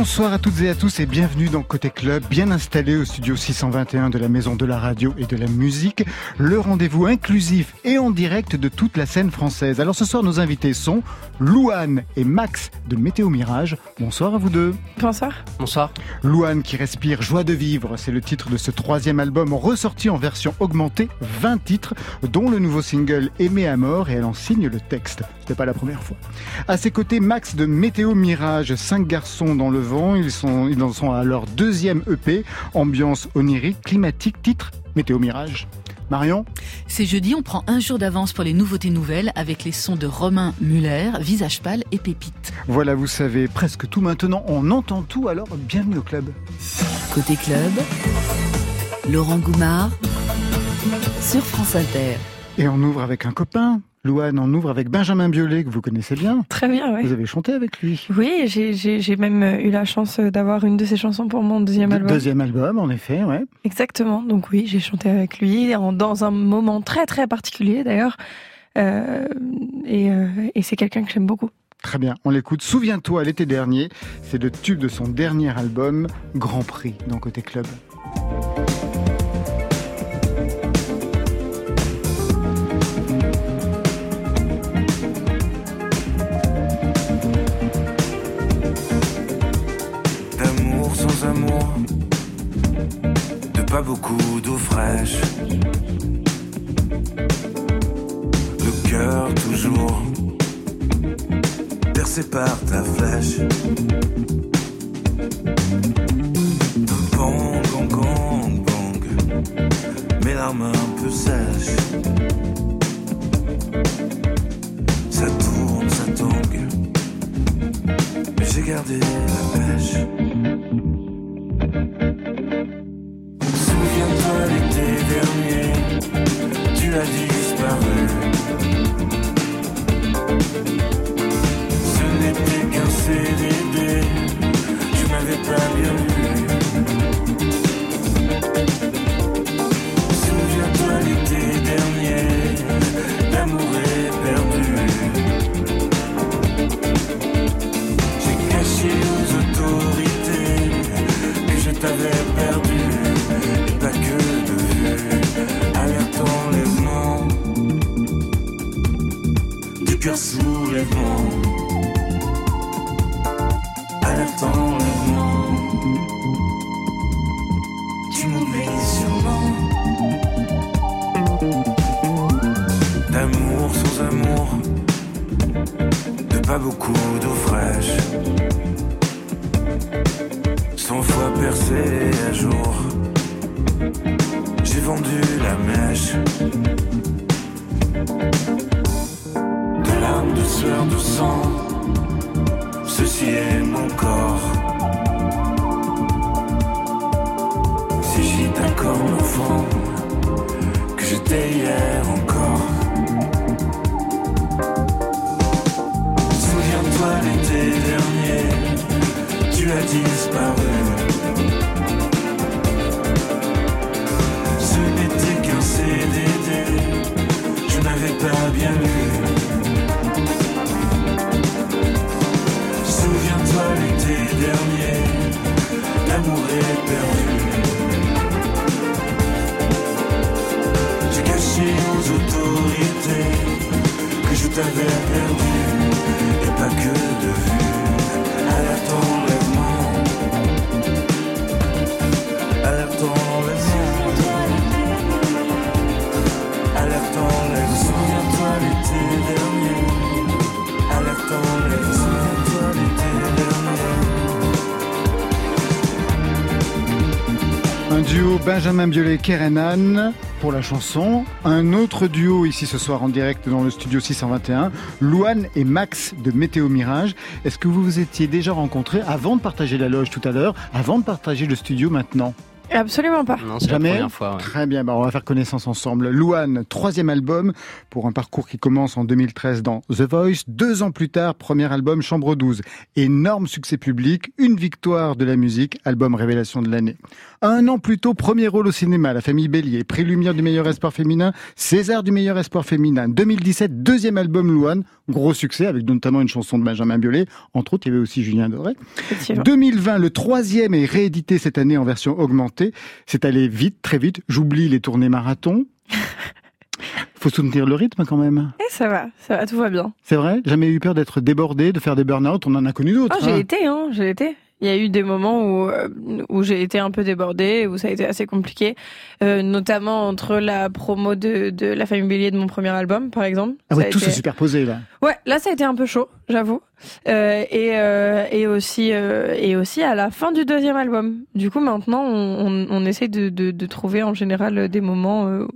Bonsoir à toutes et à tous et bienvenue dans Côté Club, bien installé au studio 621 de la Maison de la Radio et de la Musique, le rendez-vous inclusif et en direct de toute la scène française. Alors ce soir, nos invités sont Louane et Max de Météo Mirage. Bonsoir à vous deux. Bonsoir. Bonsoir. Louane qui respire joie de vivre, c'est le titre de ce troisième album ressorti en version augmentée, 20 titres, dont le nouveau single Aimé à mort et elle en signe le texte. C'était pas la première fois. À ses côtés, Max de Météo Mirage, cinq garçons dans le Ils, sont, ils en sont à leur deuxième EP, ambiance onirique, climatique, titre Météo Mirage. Marion C'est jeudi, on prend un jour d'avance pour les nouveautés nouvelles avec les sons de Romain Muller, Visage pâle et Pépite. Voilà, vous savez presque tout maintenant. On entend tout, alors bienvenue au club. Côté club, Laurent Goumard sur France Inter. Et on ouvre avec un copain. Louane, on ouvre avec Benjamin Biolay, que vous connaissez bien. Très bien, oui. Vous avez chanté avec lui. Oui, j'ai même eu la chance d'avoir une de ses chansons pour mon deuxième album. Deuxième album, en effet, ouais. Exactement. Donc oui, j'ai chanté avec lui dans un moment très très particulier d'ailleurs. Euh, et, euh, et c'est quelqu'un que j'aime beaucoup. Très bien, on l'écoute. Souviens-toi, l'été dernier, c'est le tube de son dernier album, Grand Prix, dans Côté Club. Pas beaucoup d'eau fraîche. Le cœur toujours percé par ta flèche. Bang, bang, bang, bang. Mes larmes un peu sèches. Ça tourne, ça tangue. Mais j'ai gardé la pêche. Corps. Si j'y d'accord l'enfant que j'étais hier encore. Souviens-toi l'été dernier, tu as disparu. Ce n'était qu'un CDD, je n'avais pas bien lu. Perdu. J'ai caché aux autorités que je t'avais perdu, et pas que de vue. Alerte enlèvement, Un duo Benjamin Biolay Kerenan pour la chanson. Un autre duo ici ce soir en direct dans le studio 621, Louane et Max de Météo Mirage. Est-ce que vous vous étiez déjà rencontrés avant de partager la loge tout à l'heure, avant de partager le studio maintenant? Absolument pas. Non, c'est la Jamais première fois. ouais. Très bien, bah, on va faire connaissance ensemble. Louane, troisième album pour un parcours qui commence en 2013 dans The Voice. Deux ans plus tard, premier album Chambre 12. Énorme succès public, une victoire de la musique, album révélation de l'année. Un an plus tôt, premier rôle au cinéma, La Famille Bélier, prix Lumière du meilleur espoir féminin, César du meilleur espoir féminin. 2017, deuxième album Louane, gros succès avec notamment une chanson de Benjamin Biolay. Entre autres, il y avait aussi Julien Doré. Effectivement. 2020, le troisième est réédité cette année en version augmentée. C'est allé vite, très vite. J'oublie les tournées marathon. Faut soutenir le rythme quand même. Et ça va, ça va, tout va bien. C'est vrai? Jamais eu peur d'être débordé, de faire des burn-out? On en a connu d'autres. Ah, j'ai hein. été, hein, j'ai été. Il y a eu des moments où, euh, où j'ai été un peu débordée, où ça a été assez compliqué, euh, notamment entre la promo de, de La Famille Bélier de mon premier album, par exemple. Ah ouais, tout été- se superposé là. Ouais, là ça a été un peu chaud, j'avoue. Euh, et, euh, et aussi euh, et aussi à la fin du deuxième album. Du coup maintenant on, on, on essaie de, de, de trouver en général des moments euh,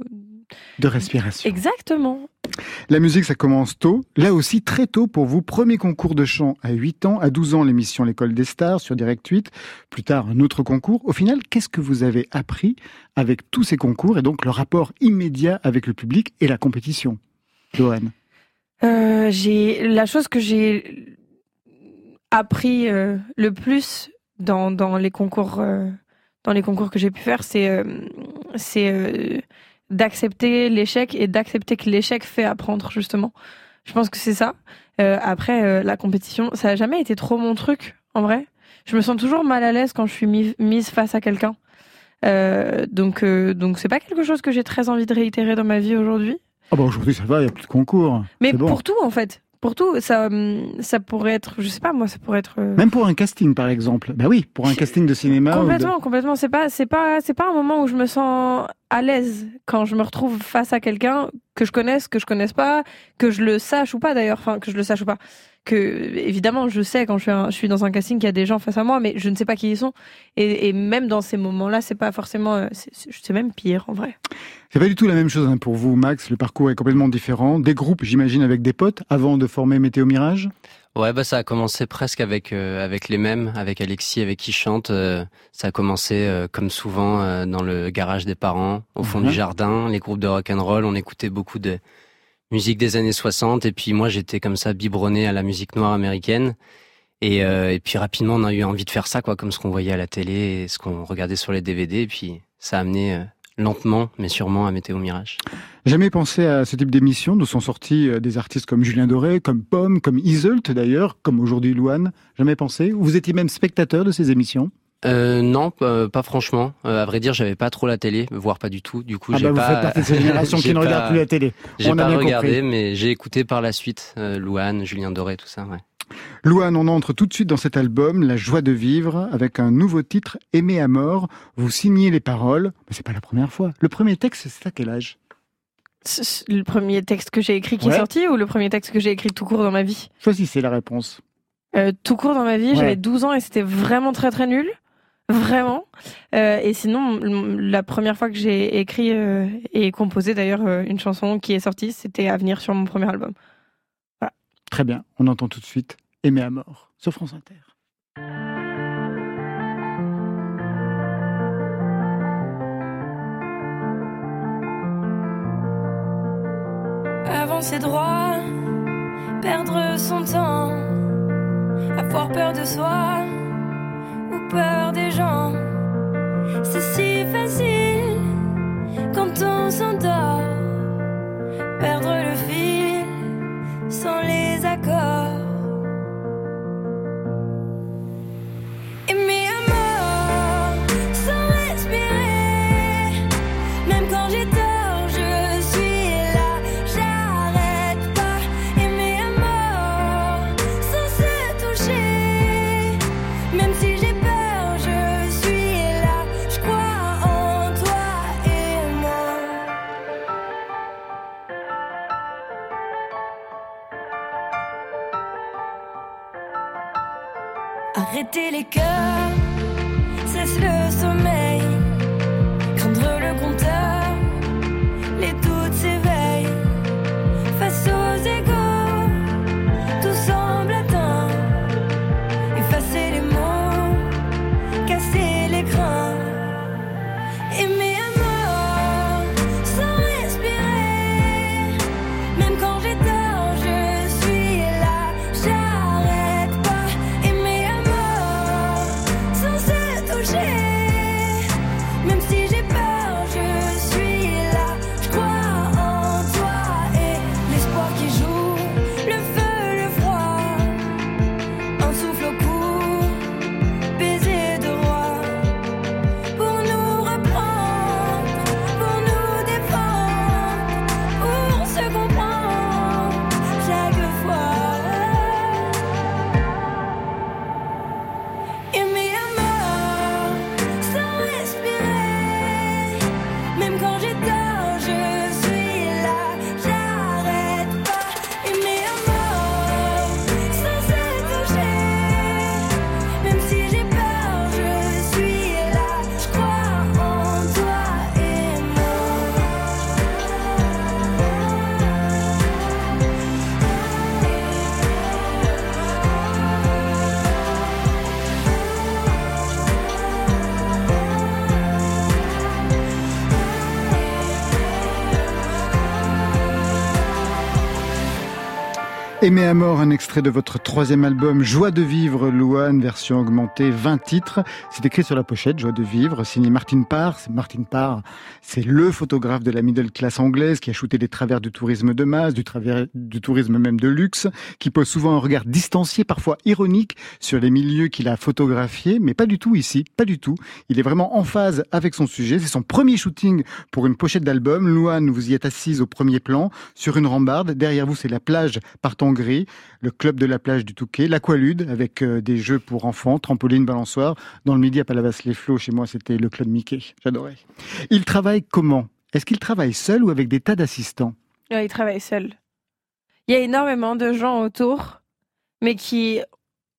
De respiration. exactement. La musique, ça commence tôt. Là aussi, très tôt pour vous. Premier concours de chant à 8 ans. À 12 ans, l'émission L'école des stars sur Direct 8. Plus tard, un autre concours. Au final, qu'est-ce que vous avez appris avec tous ces concours et donc le rapport immédiat avec le public et la compétition? Johan Euh, j'ai la chose que j'ai appris euh, le plus dans, dans les concours euh, dans les concours que j'ai pu faire, c'est c'est d'accepter l'échec et d'accepter que l'échec fait apprendre justement. Je pense que c'est ça. Euh, après euh, la compétition, ça a jamais été trop mon truc en vrai. Je me sens toujours mal à l'aise quand je suis mi- mise face à quelqu'un. Euh, donc donc c'est pas quelque chose que j'ai très envie de réitérer dans ma vie aujourd'hui. Ah bah aujourd'hui, ça va, il n'y a plus de concours. Mais bon. pour tout, en fait. Pour tout, ça, hum, ça pourrait être, je sais pas, moi, ça pourrait être. euh, Même pour un casting, par exemple. Ben oui, pour un casting de cinéma. de- Complètement, complètement. C'est pas, c'est pas, c'est pas un moment où je me sens à l'aise quand je me retrouve face à quelqu'un que je connaisse, que je connaisse pas, que je le sache ou pas d'ailleurs, enfin que je le sache ou pas. Que évidemment, je sais quand je suis, un- je suis dans un casting qu'il y a des gens face à moi, mais je ne sais pas qui ils sont. Et, et même dans ces moments-là, c'est pas forcément, euh, c'est- même pire en vrai. C'est pas du tout la même chose hein, pour vous, Max. Le parcours est complètement différent. Des groupes, j'imagine, avec des potes, avant de former Météo Mirage? Ouais, bah ça a commencé presque avec euh, avec les mêmes, avec Alexis, avec qui chante. euh, ça a commencé euh, comme souvent euh, dans le garage des parents, au fond du jardin, les groupes de rock and roll. On écoutait beaucoup de musique des années 60 et puis moi j'étais comme ça biberonné à la musique noire américaine. Et, euh, et puis rapidement on a eu envie de faire ça quoi, comme ce qu'on voyait à la télé, ce qu'on regardait sur les DVD. Et puis ça a amené euh, lentement mais sûrement à Météo Mirage. Jamais pensé à ce type d'émission d'où sont sortis euh, des artistes comme Julien Doré, comme Pomme, comme Iseult d'ailleurs, comme aujourd'hui Louane. Jamais pensé? Vous étiez même spectateur de ces émissions? Euh, non, pas, pas franchement. Euh, à vrai dire, j'avais pas trop la télé, voire pas du tout. Du coup, Ah j'ai bah vous pas. faites partie de cette génération qui ne regarde pas- plus la télé. J'ai On a pas bien regardé, compris. mais j'ai écouté par la suite euh, Louane, Julien Doré, tout ça. Ouais. Louane, on entre tout de suite dans cet album, La joie de vivre, avec un nouveau titre, Aimer à mort. Vous signez les paroles, mais c'est pas la première fois. Le premier texte, c'est à quel âge? Le premier texte que j'ai écrit qui Ouais. est sorti ou le premier texte que j'ai écrit tout court dans ma vie? Choisissez la réponse. Euh, tout court dans ma vie, Ouais. j'avais 12 ans et c'était vraiment très très nul. Vraiment. Euh, et sinon, la première fois que j'ai écrit euh, et composé d'ailleurs euh, une chanson qui est sortie, c'était à venir sur mon premier album. Très bien, on entend tout de suite Aimer à mort sur France Inter. avancer droit, perdre son temps, avoir peur de soi des gens. C'est si facile quand on s'endort, perdre le fil sans les Arrêter les cœurs, Aimer à mort, un extrait de votre troisième album Joie de vivre, Louane, version augmentée, 20 titres. C'est écrit sur la pochette, Joie de vivre, signé Martin Parr. Martin Parr, c'est le photographe de la middle class anglaise qui a shooté les travers du tourisme de masse, du, travers, du tourisme même de luxe, qui pose souvent un regard distancié, parfois ironique, sur les milieux qu'il a photographiés, mais pas du tout ici, pas du tout. Il est vraiment en phase avec son sujet. C'est son premier shooting pour une pochette d'album. Louane, vous y êtes assise au premier plan, sur une rambarde. Derrière vous, c'est la plage par le club de la plage du Touquet, l'Aqualude, avec euh, des jeux pour enfants, trampoline, balançoire. Dans le midi à Palavas-les-Flots, chez moi, c'était le club Mickey. J'adorais. Il travaille comment? Est-ce qu'il travaille seul ou avec des tas d'assistants? Il travaille seul. Il y a énormément de gens autour, mais qui,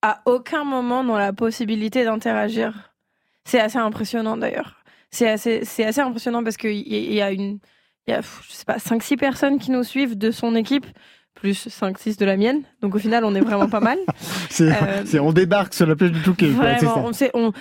à aucun moment, n'ont la possibilité d'interagir. C'est assez impressionnant d'ailleurs. C'est assez, assez impressionnant parce qu'il y, a une, je sais pas, 5-6 personnes qui nous suivent de son équipe, plus 5-6 de la mienne. Donc au final, on est vraiment pas mal. c'est, Euh, c'est- On débarque sur la plage du Touquet. quoi, c'est ça. Vraiment, on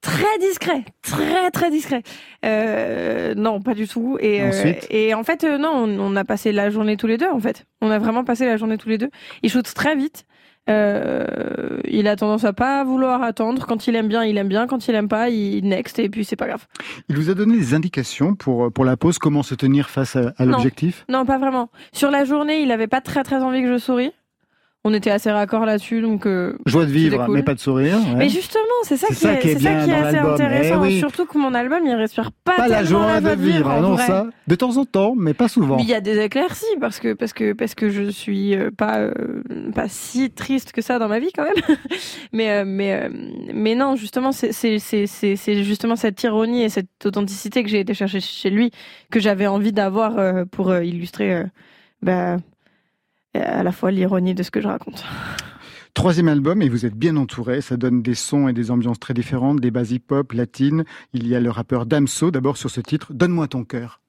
très discret, très très discret. Euh, non, pas du tout. Et euh, Ensuite et en fait, non, on, on a passé la journée tous les deux. En fait, on a vraiment passé la journée tous les deux. Il shoot très vite. Euh, il a tendance à pas vouloir attendre. Quand il aime bien, il aime bien. Quand il aime pas, il next. Et puis c'est pas grave. Il vous a donné des indications pour, pour la pause, comment se tenir face à, à Non. l'objectif? Non, pas vraiment. Sur la journée, il avait pas très très envie que je souris. On était assez raccord là-dessus, donc. euh, Joie de vivre, cool. mais pas de sourire. ouais. Mais justement, c'est ça, C'est qui ça est, qui est c'est ça bien qui est assez l'album. intéressant. Eh oui. Surtout que mon album, il respire pas, pas la joie de vivre, en non vrai. ça. De temps en temps, mais pas souvent. Mais il y a des éclaircies parce que parce que parce que je suis euh, pas euh, pas si triste que ça dans ma vie quand même. mais euh, mais euh, mais non, justement c'est c'est c'est c'est c'est justement cette ironie et cette authenticité que j'ai été chercher chez lui que j'avais envie d'avoir euh, pour euh, illustrer euh, bah, à la fois l'ironie de ce que je raconte. Troisième album, et vous êtes bien entouré. Ça donne des sons et des ambiances très différentes, des bases hip-hop, latines. Il y a le rappeur Damso, d'abord sur ce titre, Donne-moi ton cœur.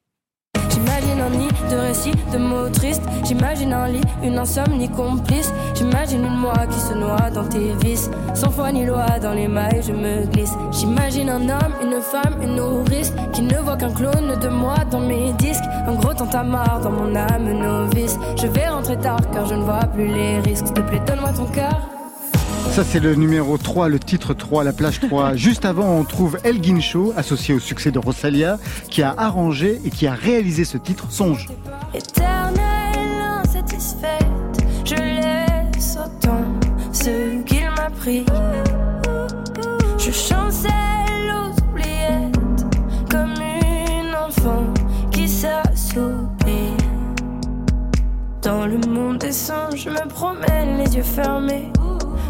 De mots tristes. J'imagine un lit, une insomnie complice. J'imagine une moi qui se noie dans tes vices. Sans foi ni loi, dans les mailles, je me glisse. J'imagine un homme, une femme, une nourrice. Qui ne voit qu'un clone de moi dans mes disques. Un gros tantamar dans mon âme novice. Je vais rentrer tard car je ne vois plus les risques. S'il te plaît, donne-moi ton cœur. Ça, c'est le numéro 3, le titre 3, la plage 3. Juste avant, on trouve Elgin Shaw, associé au succès de Rosalia, qui a arrangé et qui a réalisé ce titre, Songe. Éternelle insatisfaite, je laisse autant ce qu'il m'a pris. Je chancelle aux oubliettes comme une enfant qui s'assoupit. Dans le monde des singes, je me promène les yeux fermés.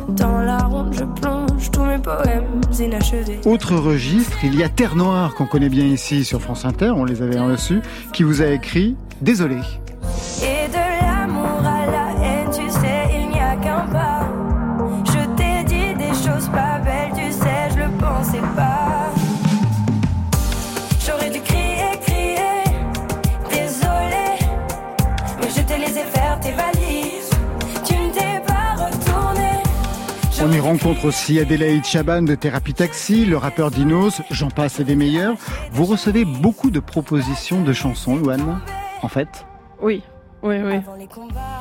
Dans la ronde, je plonge tous mes poèmes inachevés. Autre registre, il y a Terre Noire, qu'on connaît bien ici sur France Inter, on les avait reçus, qui vous a écrit Désolé. On y rencontre aussi Adélaïde Chaban de Thérapie Taxi, le rappeur Dinos, j'en passe et des meilleurs. Vous recevez beaucoup de propositions de chansons, Luan, en fait Oui, oui, oui.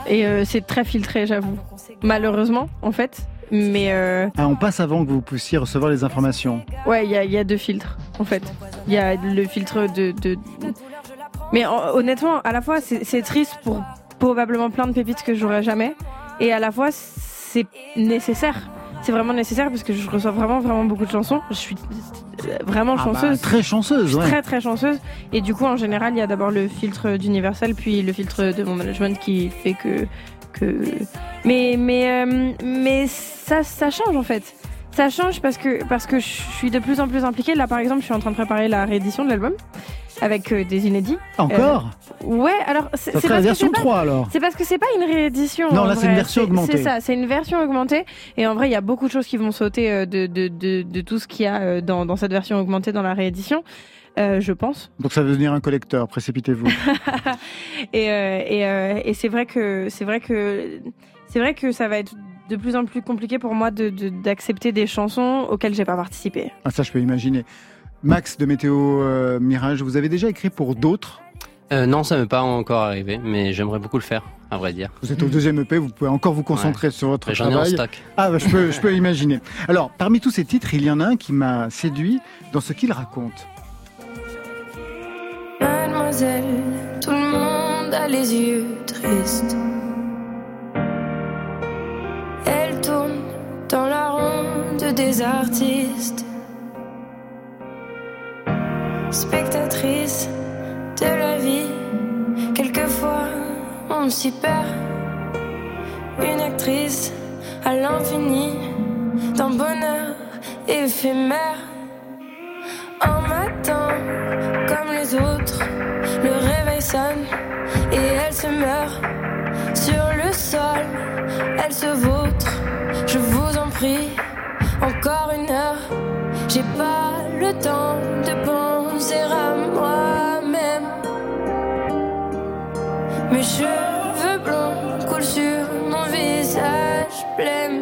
Et euh, c'est très filtré, j'avoue. Malheureusement, en fait. Mais euh, ah, On passe avant que vous puissiez recevoir les informations. ouais, il y a, il y a deux filtres, en fait. Il y a le filtre de. de... Mais en- honnêtement, à la fois, c'est c'est triste pour probablement plein de pépites que j'aurai jamais. Et à la fois, c'est nécessaire. C'est vraiment nécessaire parce que je reçois vraiment, vraiment beaucoup de chansons. Je suis euh, vraiment Ah bah, chanceuse. très Je chanceuse, suis ouais. très très chanceuse et du coup en général il y a d'abord le filtre d'Universal puis le filtre de mon management qui fait que que mais mais euh, mais ça ça change en fait ça change parce que parce que je suis de plus en plus impliquée là par exemple je suis en train de préparer la réédition de l'album avec euh, des inédits Encore ouais alors c'est la que version c'est pas- 3 alors c'est parce que c'est pas une réédition. Non, là, c'est une version augmentée. C'est ça, c'est une version augmentée. Et en vrai, il y a beaucoup de choses qui vont sauter euh, de, de, de, de tout ce qu'il y a euh, dans, dans cette version augmentée dans la réédition, euh, je pense. Donc ça veut devenir un collecteur, précipitez-vous. Et, euh, et, euh, et c'est vrai que c'est vrai que c'est vrai que ça va être de plus en plus compliqué pour moi de- de- d'accepter des chansons auxquelles j'ai pas participé. ah, ça, je peux imaginer. Max de Météo euh, Mirage, vous avez déjà écrit pour d'autres Euh, non, ça m'est pas encore arrivé, mais j'aimerais beaucoup le faire, à vrai dire. Vous êtes au deuxième EP, vous pouvez encore vous concentrer sur votre J'en ai en travail. stock. Ah, bah, je peux, je peux imaginer. Alors, parmi tous ces titres, il y en a un qui m'a séduit dans ce qu'il raconte. Mademoiselle, tout le monde a les yeux tristes. Elle tourne dans la ronde des artistes. Spectatrice de la vie, quelquefois on s'y perd. Une actrice à l'infini, d'un bonheur éphémère. Un matin, comme les autres, le réveil sonne et elle se meurt sur le sol. Elle se vautre, je vous en prie, encore une heure. J'ai pas le temps de penser à moi-même. Mes cheveux blonds coulent sur mon visage blême.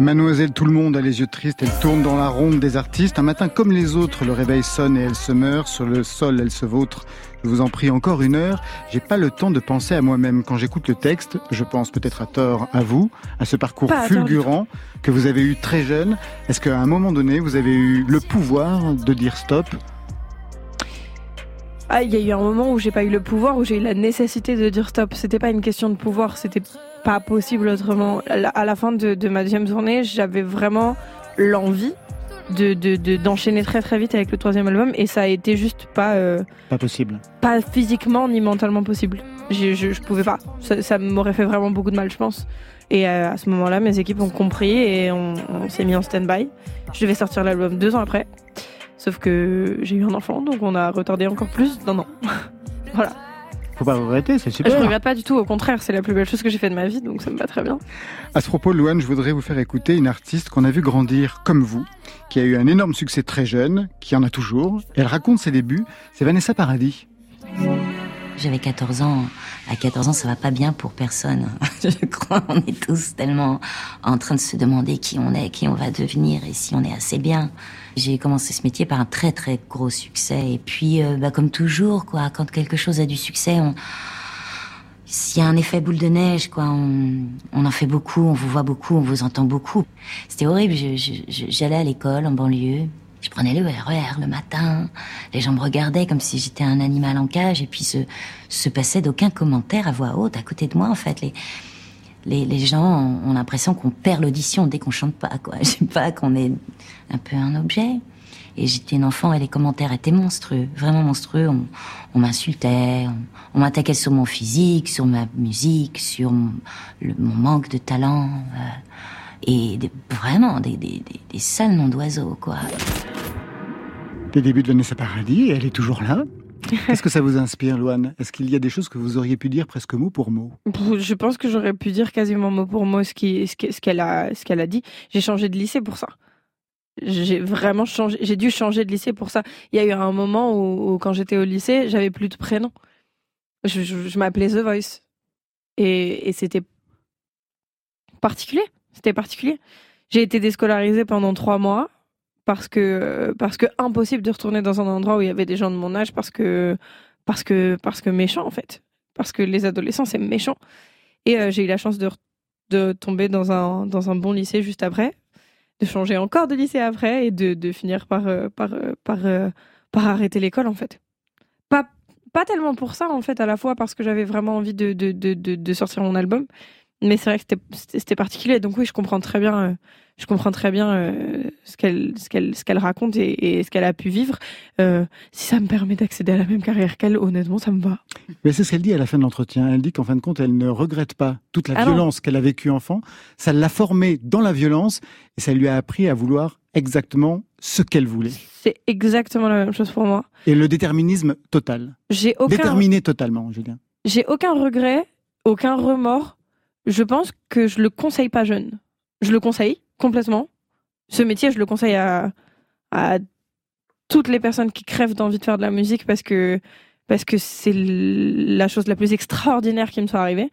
Mademoiselle, tout le monde a les yeux tristes, elle tourne dans la ronde des artistes. Un matin comme les autres, le réveil sonne et elle se meurt. Sur le sol, elle se vautre. Je vous en prie encore une heure. J'ai pas le temps de penser à moi-même. Quand j'écoute le texte, je pense peut-être à tort à vous, à ce parcours Pas fulgurant que vous avez eu très jeune. Est-ce qu'à un moment donné, vous avez eu le pouvoir de dire stop? Ah, il y a eu un moment où j'ai pas eu le pouvoir, où j'ai eu la nécessité de dire stop. C'était pas une question de pouvoir, c'était pas possible autrement. À la, fin de, de ma deuxième tournée, j'avais vraiment l'envie de de- de- d'enchaîner très très vite avec le troisième album et ça a été juste pas euh, Pas possible. pas physiquement ni mentalement possible. Je, je, je pouvais pas. Ça, ça m'aurait fait vraiment beaucoup de mal, je pense. Et euh, à ce moment-là, mes équipes ont compris et on, on s'est mis en stand-by. Je devais sortir l'album deux ans après. Sauf que j'ai eu un enfant, donc on a retardé encore plus d'un an. voilà. Faut pas regretter, c'est Je super. regrette pas du tout, au contraire, c'est la plus belle chose que j'ai fait de ma vie, donc ça me va très bien. À ce propos, Louane, je voudrais vous faire écouter une artiste qu'on a vu grandir comme vous, qui a eu un énorme succès très jeune, qui en a toujours. Elle raconte ses débuts. C'est Vanessa Paradis. J'avais 14 ans. À 14 ans, ça va pas bien pour personne. Je crois, on est tous tellement en train de se demander qui on est, qui on va devenir et si on est assez bien. J'ai commencé ce métier par un très très gros succès. Et puis, euh, bah, comme toujours, quoi, quand quelque chose a du succès, on... S'il y a un effet boule de neige, quoi, on, en fait beaucoup, on vous voit beaucoup, on vous entend beaucoup. C'était horrible. J'allais à l'école en banlieue. Je prenais le RER le matin. Les gens me regardaient comme si j'étais un animal en cage et puis se, se passait d'aucun commentaire à voix haute à côté de moi, en fait. Les, les, gens ont, l'impression qu'on perd l'audition dès qu'on chante pas, quoi. Je sais pas, qu'on est un peu un objet. Et j'étais une enfant et les commentaires étaient monstrueux, vraiment monstrueux. On, m'insultait, on, m'attaquait sur mon physique, sur ma musique, sur mon, manque de talent. euh, et des- vraiment des, des, des, sales noms d'oiseaux, quoi. Les débuts de Vanessa Paradis, elle est toujours là. Qu'est-ce que ça vous inspire, Louane? Est-ce qu'il y a des choses que vous auriez pu dire presque mot pour mot? Je pense que j'aurais pu dire quasiment mot pour mot ce qu'elle a, dit. J'ai changé de lycée pour ça. J'ai vraiment changé, j'ai dû changer de lycée pour ça. Il y a eu un moment où, quand j'étais au lycée, j'avais plus de prénom. Je m'appelais The Voice. Et, et c'était particulier. C'était particulier. J'ai été déscolarisée pendant trois mois parce que, parce que impossible de retourner dans un endroit où il y avait des gens de mon âge parce que, parce que, parce que méchant en fait. Parce que les adolescents, c'est méchant. Et euh, j'ai eu la chance de, de tomber dans un, dans un bon lycée juste après, de changer encore de lycée après et de, de finir par, euh, par, euh, par, par arrêter l'école en fait. Pas, pas tellement pour ça en fait, à la fois parce que j'avais vraiment envie de, de, de, de sortir mon album, mais c'est vrai que c'était- particulier. Donc oui, je comprends très bien, euh, je comprends très bien euh, ce qu'elle ce qu'elle ce qu'elle raconte et, et ce qu'elle a pu vivre. Euh, si ça me permet d'accéder à la même carrière qu'elle, honnêtement, ça me va. Mais c'est ce qu'elle dit à la fin de l'entretien. Elle dit qu'en fin de compte, elle ne regrette pas toute la Ah violence qu'elle a vécue enfant. Ça l'a formée dans la violence et ça lui a appris à vouloir exactement ce qu'elle voulait. C'est exactement la même chose pour moi. Et le déterminisme total. J'ai aucun Déterminé totalement, Julien. J'ai aucun regret, aucun remords. Je pense que je le conseille pas jeune. Je le conseille complètement. Ce métier, je le conseille à, à toutes les personnes qui crèvent d'envie de faire de la musique parce que parce que c'est la chose la plus extraordinaire qui me soit arrivée,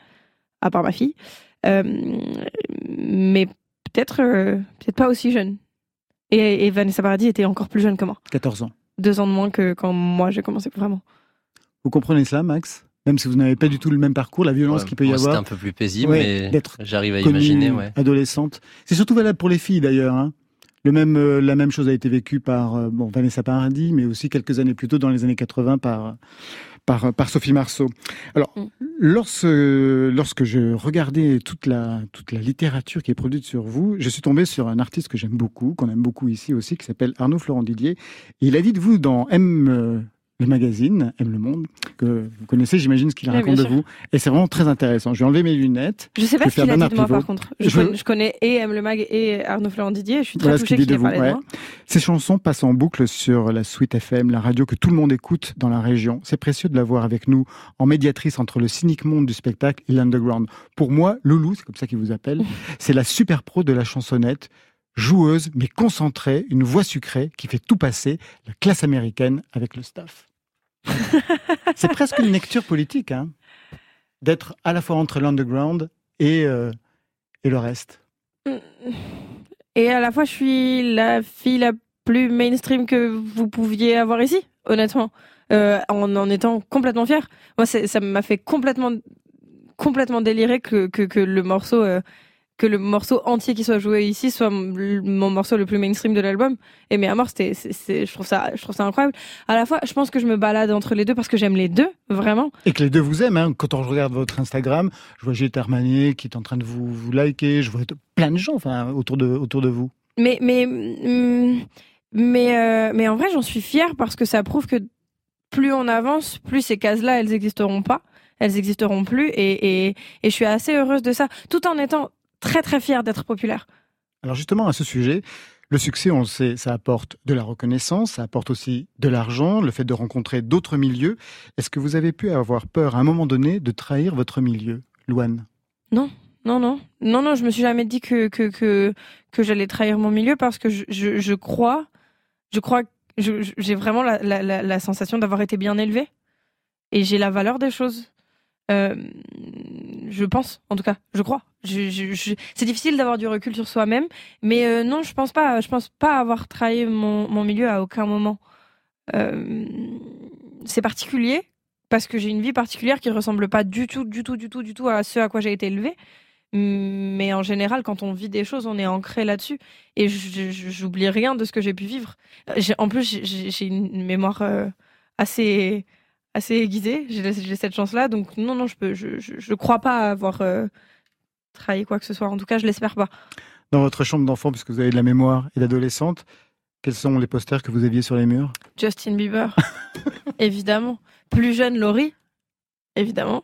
à part ma fille. Euh, mais peut-être euh, peut-être pas aussi jeune. Et, et Vanessa Paradis était encore plus jeune que moi. 14 ans. Deux ans de moins que quand moi j'ai commencé vraiment. Vous comprenez cela, Max? Même si vous n'avez pas du tout le même parcours, la violence Ouais, qu'il peut y avoir. un peu plus paisible, Ouais, mais d'être j'arrive à connue, imaginer, ouais. adolescente. C'est surtout valable pour les filles d'ailleurs. hein. Le même, euh, la même chose a été vécue par euh, bon, Vanessa Paradis, mais aussi quelques années plus tôt, dans les années 80, par, par, par Sophie Marceau. Alors, Mm. lorsque, lorsque je regardais toute la, toute la littérature qui est produite sur vous, je suis tombé sur un artiste que j'aime beaucoup, qu'on aime beaucoup ici aussi, qui s'appelle Arnaud Florent Didier. Il a dit de vous dans M, euh, le magazine, M le Monde, que vous connaissez, j'imagine, ce qu'il Oui, raconte de vous. Et c'est vraiment très intéressant. Je vais enlever mes lunettes. Je sais pas Je ce qu'il a dit de moi, par contre. Je, Je- connais, je connais et M. Le Mag et Arnaud Florent Didier. Je suis très Voilà touchée qu'il qu'il de ait parlé vous, de ouais. moi. Ces chansons passent en boucle sur la Suite FM, la radio que tout le monde écoute dans la région. C'est précieux de l'avoir avec nous en médiatrice entre le cynique monde du spectacle et l'underground. Pour moi, Loulou, c'est comme ça qu'il vous appelle, c'est la super pro de la chansonnette, joueuse mais concentrée, une voix sucrée qui fait tout passer, la classe américaine avec le staff. C'est presque une lecture politique, hein, d'être à la fois entre l'underground et, euh, et le reste. Et à la fois, je suis la fille la plus mainstream que vous pouviez avoir ici, honnêtement, euh, en en étant complètement fière. Moi, ça m'a fait complètement, complètement délirer que, que, que le morceau, euh, que le morceau entier qui soit joué ici soit mon morceau le plus mainstream de l'album. Et mais à mort, c'était, je trouve ça, je trouve ça incroyable. À la fois, je pense que je me balade entre les deux parce que j'aime les deux, vraiment. Et que les deux vous aiment. Hein. Quand on regarde votre Instagram, je vois Gilles Armanier qui est en train de vous, vous liker. Je vois plein de gens enfin, autour, de, autour de vous. Mais mais hum, mais euh, mais en vrai, j'en suis fière parce que ça prouve que plus on avance, plus ces cases-là, elles existeront pas, elles existeront plus, et, et et je suis assez heureuse de ça, tout en étant très très fière d'être populaire. Alors justement, à ce sujet, le succès, on le sait, ça apporte de la reconnaissance, ça apporte aussi de l'argent, le fait de rencontrer d'autres milieux. Est-ce que vous avez pu avoir peur à un moment donné de trahir votre milieu, Louane? Non, non, non, non, je me suis jamais dit que que que, que j'allais trahir mon milieu parce que je, je, je crois, je crois, j'ai vraiment la, la, la, la sensation d'avoir été bien élevée et j'ai la valeur des choses. Euh, je pense, en tout cas, je crois. C'est difficile d'avoir du recul sur soi-même, mais euh, non, je pense pas. Je pense pas avoir trahi mon, milieu à aucun moment. Euh, c'est particulier parce que j'ai une vie particulière qui ressemble pas du tout, du tout, du tout, du tout à ce à quoi j'ai été élevée. Mais en général, quand on vit des choses, on est ancré là-dessus. Et j'oublie rien de ce que j'ai pu vivre. En plus, j'ai une mémoire euh, assez, assez aiguisée. J'ai cette chance-là. Donc, non, non, je peux, je, je, je crois pas avoir euh, trahi quoi que ce soit. En tout cas, je l'espère pas. Dans votre chambre d'enfant, puisque vous avez de la mémoire et d'adolescente, quels sont les posters que vous aviez sur les murs? Justin Bieber, évidemment. Plus jeune, Laurie, évidemment.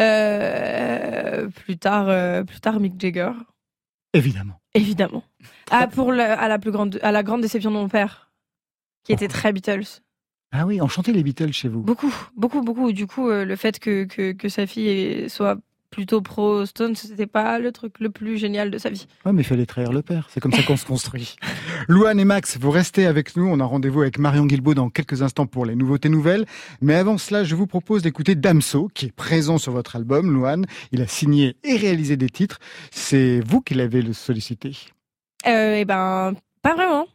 Euh, plus tard, euh, plus tard, Mick Jagger, Évidemment. évidemment. Ah, pour la, à la plus grande, à la grande déception de mon père, qui était très Beatles. Ah oui, on chantait les Beatles chez vous. Beaucoup, beaucoup, beaucoup. Du coup, euh, le fait que, que, que sa fille soit plutôt pro Stone, c'était pas le truc le plus génial de sa vie. Ouais, mais il fallait trahir le père. C'est comme ça qu'on se construit. Louane et Max, vous restez avec nous. On a rendez-vous avec Marion Guilbault dans quelques instants pour les nouveautés nouvelles. Mais avant cela, je vous propose d'écouter Damso, qui est présent sur votre album, Louane. Il a signé et réalisé des titres. C'est vous qui l'avez sollicité. Euh, et ben, pas vraiment.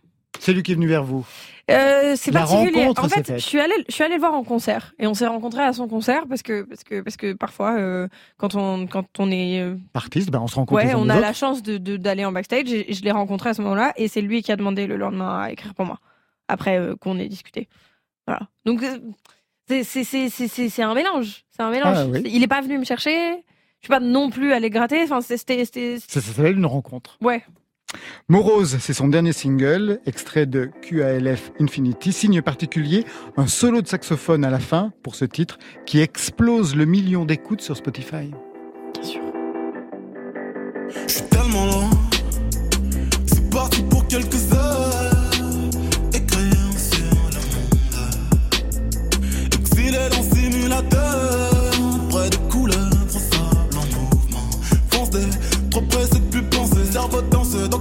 C'est lui qui est venu vers vous. Euh, c'est particulier. En fait, je suis allée, je suis allée le voir en concert et on s'est rencontrés à son concert parce que parce que parce que parfois euh, quand on quand on est euh, Artiste, ben on se rencontre ouais, on a autres. la chance de d'aller en backstage et, je l'ai rencontré à ce moment-là et c'est lui qui a demandé le lendemain à écrire pour moi après euh, qu'on ait discuté. Voilà. Donc euh, c'est un mélange. C'est un mélange. Ah, oui. Il est pas venu me chercher. Je suis pas non plus allée gratter. Enfin, c'était ça s'appelle une rencontre. ouais. Morose, c'est son dernier single, extrait de QALF Infinity, signe particulier, un solo de saxophone à la fin pour ce titre qui explose le million d'écoutes sur Spotify.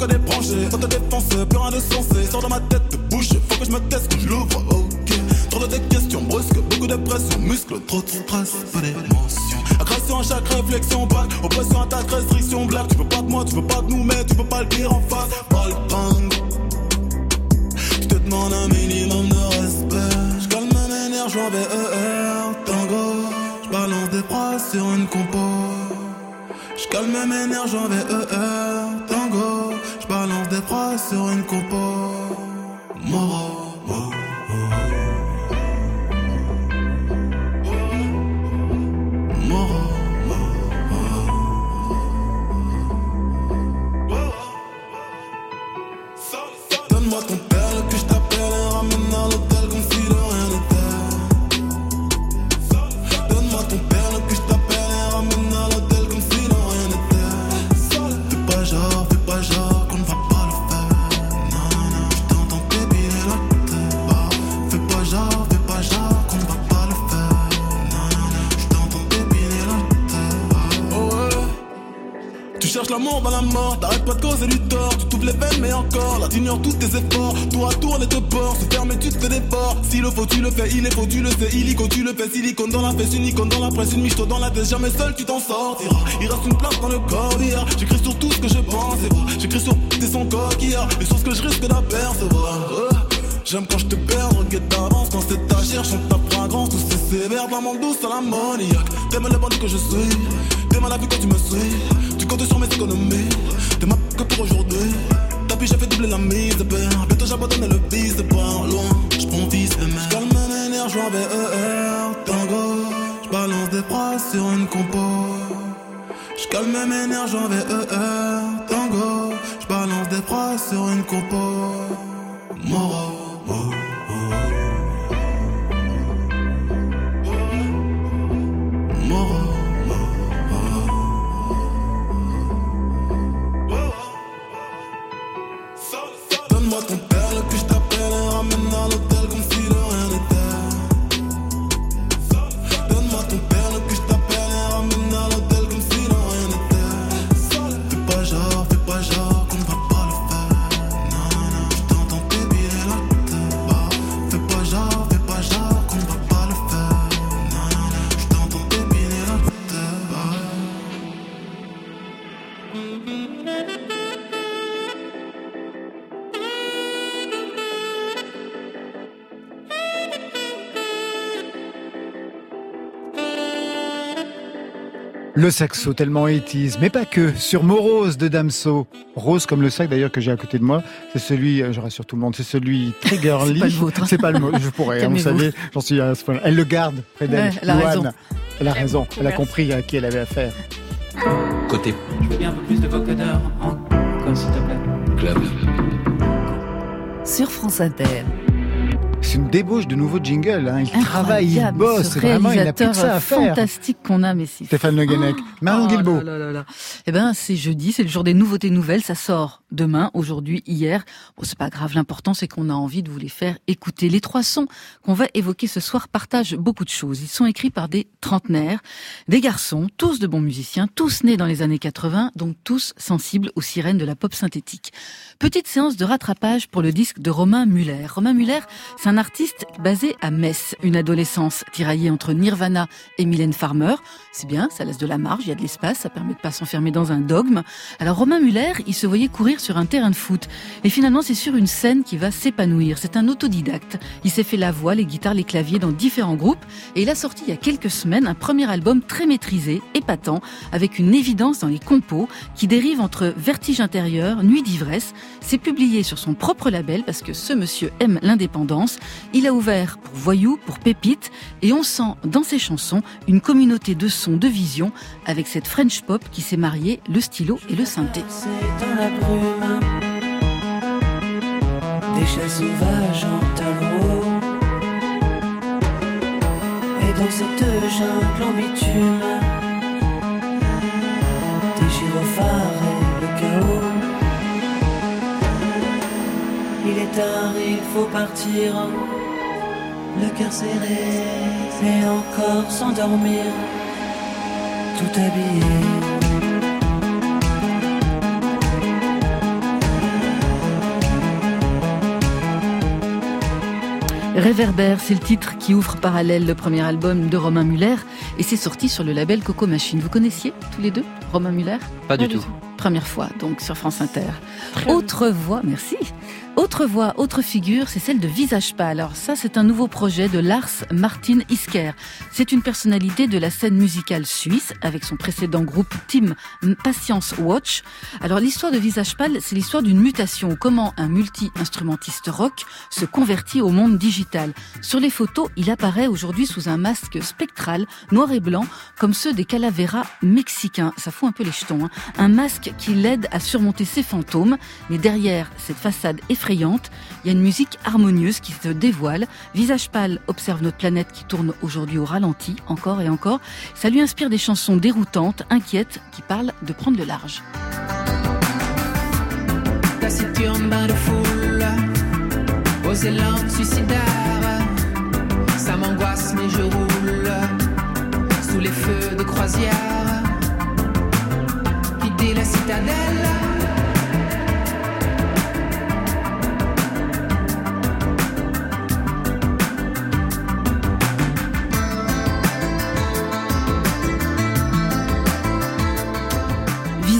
Danse, donc on est branché. Tant de défense, plus rien de sensé. Sors de ma tête, de bouche. Faut que je me teste, que je l'ouvre. Ok. Trop de questions brusques, beaucoup de pression. Muscles, trop de stress, pas d'émotion. Agression à chaque réflexion, balle. Oppression, attaque, restriction, blague. Tu veux pas de moi, tu veux pas de nous, mais tu peux pas le dire en face. Pas le temps. Je te demande un minimum de respect. Je calme mes nerfs, j'en vais ER. Temps. des phrases sur une compo. Je calme mes nerfs, j'en vais ER, tango. Balance des phrases sur une compo. Moro, cherches l'amour dans la mort, t'arrêtes pas de causer du tort, tu t'ouvres les veines mais encore, là t'ignores tous tes efforts, tour à tour les te ports, se ferme et tu te fais des ports, s'il le faut tu le fais, il est faux tu le sais, illico tu le fais, silicone dans la fesse, une icône dans la presse, une miche dans la tête, jamais seul tu t'en sortiras, il reste une place dans le corps d'hier, j'écris sur tout ce que je pense j'écris sur tes son coquillard, et sur ce que je risque d'apercevoir, J'aime quand je te perds, regarde d'avance quand c'est ta chair, chante ta fragrance, tout c'est sévère, dans mon douce à l'ammoniaque. T'aimes le bandit que je suis, t'aimes la vie quand tu me suis, tu comptes sur mes économies, t'es ma que pour aujourd'hui. Tapis, j'ai fait doubler la mise, père, bientôt j'abandonne le vice, c'est pas loin, j'prends fils et mère. J'calme mes nerfs, j'en vais ER, tango, j'balance des phrases sur une compo. J'calme mes nerfs, j'en vais ER, tango, j'balance des phrases sur une compo. Moro. Le saxo tellement 80 mais pas que, sur Morose de Damso. Rose comme le sac d'ailleurs que j'ai à côté de moi, c'est celui, euh, je rassure tout le monde, c'est celui très girly. C'est pas le vôtre. C'est pas le mot, je pourrais, hein, vous savez, j'en suis à ce point Elle le garde près d'elle. Ouais, elle a Louane. raison. Elle a raison, elle a Merci. compris à qui elle avait affaire. Côté Je veux bien un peu plus de vocodeur encore, s'il te plaît. club. Sur France Inter. C'est une débauche de nouveaux jingles, hein. il travaille, il Incroyable, bosse, vraiment, il n'a plus que ça à faire. fantastique qu'on a, mais si. Stéphane Le Guenec, Marion Oh là là. Eh ben, c'est jeudi, c'est le jour des nouveautés nouvelles. Ça sort demain, aujourd'hui, hier. Bon, c'est pas grave. L'important, c'est qu'on a envie de vous les faire écouter. Les trois sons qu'on va évoquer ce soir partagent beaucoup de choses. Ils sont écrits par des trentenaires, des garçons, tous de bons musiciens, tous nés dans les années 80, donc tous sensibles aux sirènes de la pop synthétique. Petite séance de rattrapage pour le disque de Romain Muller. Romain Muller, c'est un artiste basé à Metz, une adolescence tiraillée entre Nirvana et Mylène Farmer. C'est bien, ça laisse de la marge, il y a de l'espace, ça permet de pas s'enfermer dans un dogme. Alors Romain Muller, il se voyait courir sur un terrain de foot. Et finalement, c'est sur une scène qui va s'épanouir. C'est un autodidacte. Il s'est fait la voix, les guitares, les claviers dans différents groupes. Et il a sorti il y a quelques semaines un premier album très maîtrisé, épatant, avec une évidence dans les compos qui dérive entre vertige intérieur, nuit d'ivresse. C'est publié sur son propre label parce que ce monsieur aime l'indépendance. Il a ouvert pour Voyou, pour Pépite, et on sent dans ses chansons une communauté de sons, de visions, avec cette French pop qui s'est mariée le stylo et le synthé. Dans la brume Des chats sauvages en talons Et dans cette jungle en bitume Des gyrophares et le chaos. Il est tard, il faut partir. Le cœur serré Et encore s'endormir. Tout habillé Réverbère, c'est le titre qui ouvre parallèle le premier album de Romain Muller et c'est sorti sur le label Coco Machine. Vous connaissiez tous les deux Romain Muller? Pas du tout. Première fois donc sur France Inter. Très Autre voix, merci. Autre voix, autre figure, c'est celle de Visage Pâle. Alors ça, c'est un nouveau projet de Lars Martin Isker. C'est une personnalité de la scène musicale suisse avec son précédent groupe Team Patience Watch. Alors l'histoire de Visage Pâle, c'est l'histoire d'une mutation. Comment un multi-instrumentiste rock se convertit au monde digital. Sur les photos, il apparaît aujourd'hui sous un masque spectral, noir et blanc, comme ceux des calaveras mexicains. Ça fout un peu les jetons. Hein. Un masque qui l'aide à surmonter ses fantômes. Mais derrière cette façade effrayante, il y a une musique harmonieuse qui se dévoile. Visage pâle observe notre planète qui tourne aujourd'hui au ralenti, encore et encore. Ça lui inspire des chansons déroutantes, inquiètes, qui parlent de prendre le large. Ça m'angoisse, mais je roule sous les feux de croisière. Quitter la citadelle.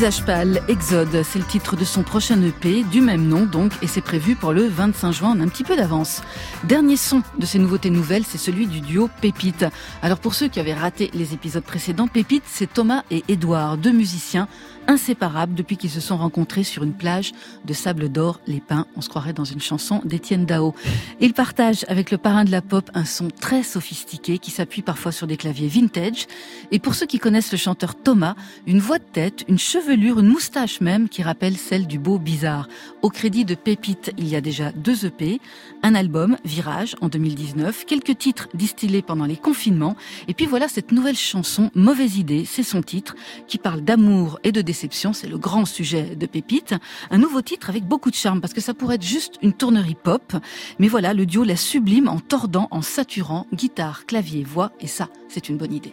Visage pâle, Exode, c'est le titre de son prochain EP, du même nom donc, et c'est prévu pour le 25 juin, a un petit peu d'avance. Dernier son de ces nouveautés nouvelles, c'est celui du duo Pépite. Alors pour ceux qui avaient raté les épisodes précédents, Pépite, c'est Thomas et Édouard, deux musiciens inséparables depuis qu'ils se sont rencontrés sur une plage de sable d'or, les pins. On se croirait dans une chanson d'Étienne Dao. Ils partagent avec le parrain de la pop un son très sophistiqué qui s'appuie parfois sur des claviers vintage. Et pour ceux qui connaissent le chanteur Thomas, une voix de tête, une chevelure, une moustache même qui rappelle celle du beau bizarre. Au crédit de Pépite, il y a déjà deux EP, un album, Virage, en 2019, quelques titres distillés pendant les confinements, et puis voilà cette nouvelle chanson, Mauvaise idée, c'est son titre, qui parle d'amour et de déception, c'est le grand sujet de Pépite. Un nouveau titre avec beaucoup de charme, parce que ça pourrait être juste une tournerie pop, mais voilà, le duo la sublime en tordant, en saturant, guitare, clavier, voix, et ça, c'est une bonne idée.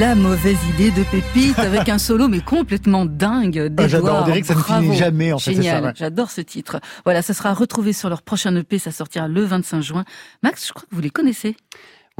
La mauvaise idée de Pépite avec un solo mais complètement dingue Ah, j'adore, on dirait que ça ne finit jamais, en fait, Génial, ouais. j'adore ce titre. Voilà, ça sera retrouvé sur leur prochain EP, ça sortira le 25 juin. Max, je crois que vous les connaissez.